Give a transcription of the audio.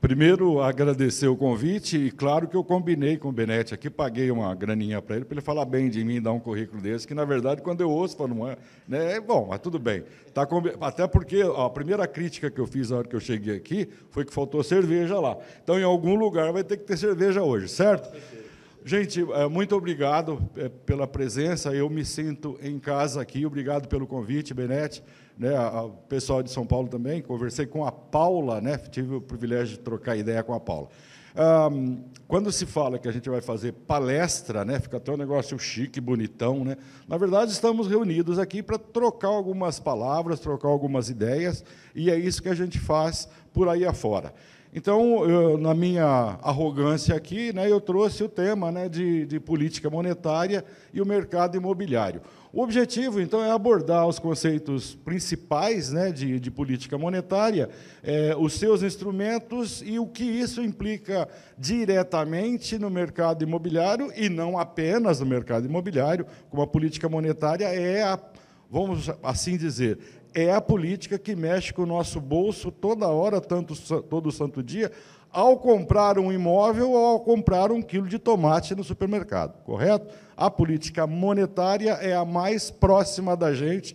Primeiro, agradecer o convite, e claro que eu combinei com o Benete aqui, paguei uma graninha para ele, para ele falar bem de mim e dar um currículo desse, que, na verdade, quando eu ouço, falo, não é, né, é bom, mas tudo bem. Tá, até porque ó, a primeira crítica que eu fiz na hora que eu cheguei aqui foi que faltou cerveja lá. Então, em algum lugar vai ter que ter cerveja hoje, certo? Gente, é, muito obrigado é, pela presença, eu me sinto em casa aqui, obrigado pelo convite, Benete né, o pessoal de São Paulo também, conversei com a Paula, né, tive o privilégio de trocar ideia com a Paula. Um, quando se fala que a gente vai fazer palestra, né, fica até um negócio chique, bonitão, né? Na verdade, estamos reunidos aqui para trocar algumas palavras, trocar algumas ideias, e é isso que a gente faz por aí afora. Então, eu, na minha arrogância aqui, né, eu trouxe o tema né, de, de política monetária e o mercado imobiliário. O objetivo, então, é abordar os conceitos principais né, de, de política monetária, é, os seus instrumentos e o que isso implica diretamente no mercado imobiliário e não apenas no mercado imobiliário, como a política monetária é a, vamos assim dizer, é a política que mexe com o nosso bolso toda hora, tanto todo santo dia, ao comprar um imóvel ou ao comprar um quilo de tomate no supermercado, correto? A política monetária é a mais próxima da gente